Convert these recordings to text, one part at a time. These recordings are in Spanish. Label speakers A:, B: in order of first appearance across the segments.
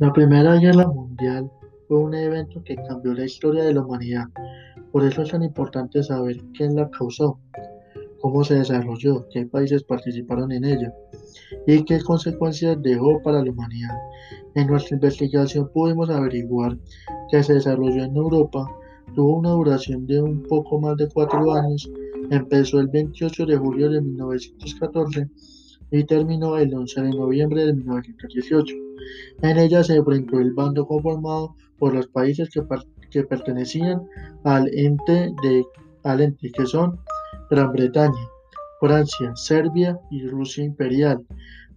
A: La Primera Guerra Mundial fue un evento que cambió la historia de la humanidad. Por eso es tan importante saber quién la causó, cómo se desarrolló, qué países participaron en ella y qué consecuencias dejó para la humanidad. En nuestra investigación pudimos averiguar que se desarrolló en Europa, tuvo una duración de un poco más de cuatro años, empezó el 28 de julio de 1914 y terminó el 11 de noviembre de 1918. En ella se enfrentó el bando conformado por los países que, pertenecían al ente, de, al ente que son Gran Bretaña, Francia, Serbia y Rusia imperial,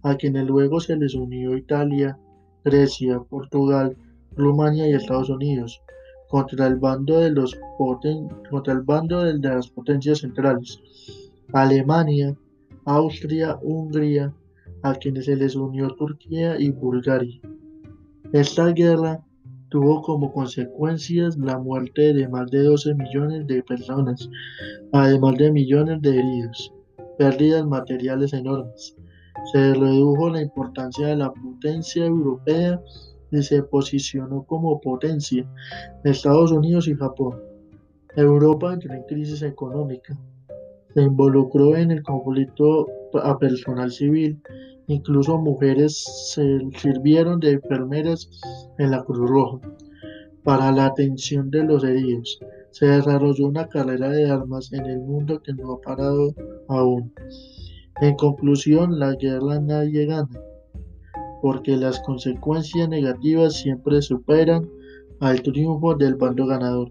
A: a quienes luego se les unió Italia, Grecia, Portugal, Rumania y Estados Unidos, contra el bando de, los contra el bando de las potencias centrales, Alemania, Austria, Hungría, a quienes se les unió Turquía y Bulgaria. Esta guerra tuvo como consecuencias la muerte de más de 12 millones de personas, además de millones de heridos, pérdidas materiales enormes. Se redujo la importancia de la potencia europea y se posicionó como potencia Estados Unidos y Japón. Europa entró en crisis económica, se involucró en el conflicto a personal civil, incluso mujeres se sirvieron de enfermeras en la Cruz Roja para la atención de los heridos. Se desarrolló una carrera de armas en el mundo que no ha parado aún. En conclusión, la guerra nadie gana, porque las consecuencias negativas siempre superan al triunfo del bando ganador.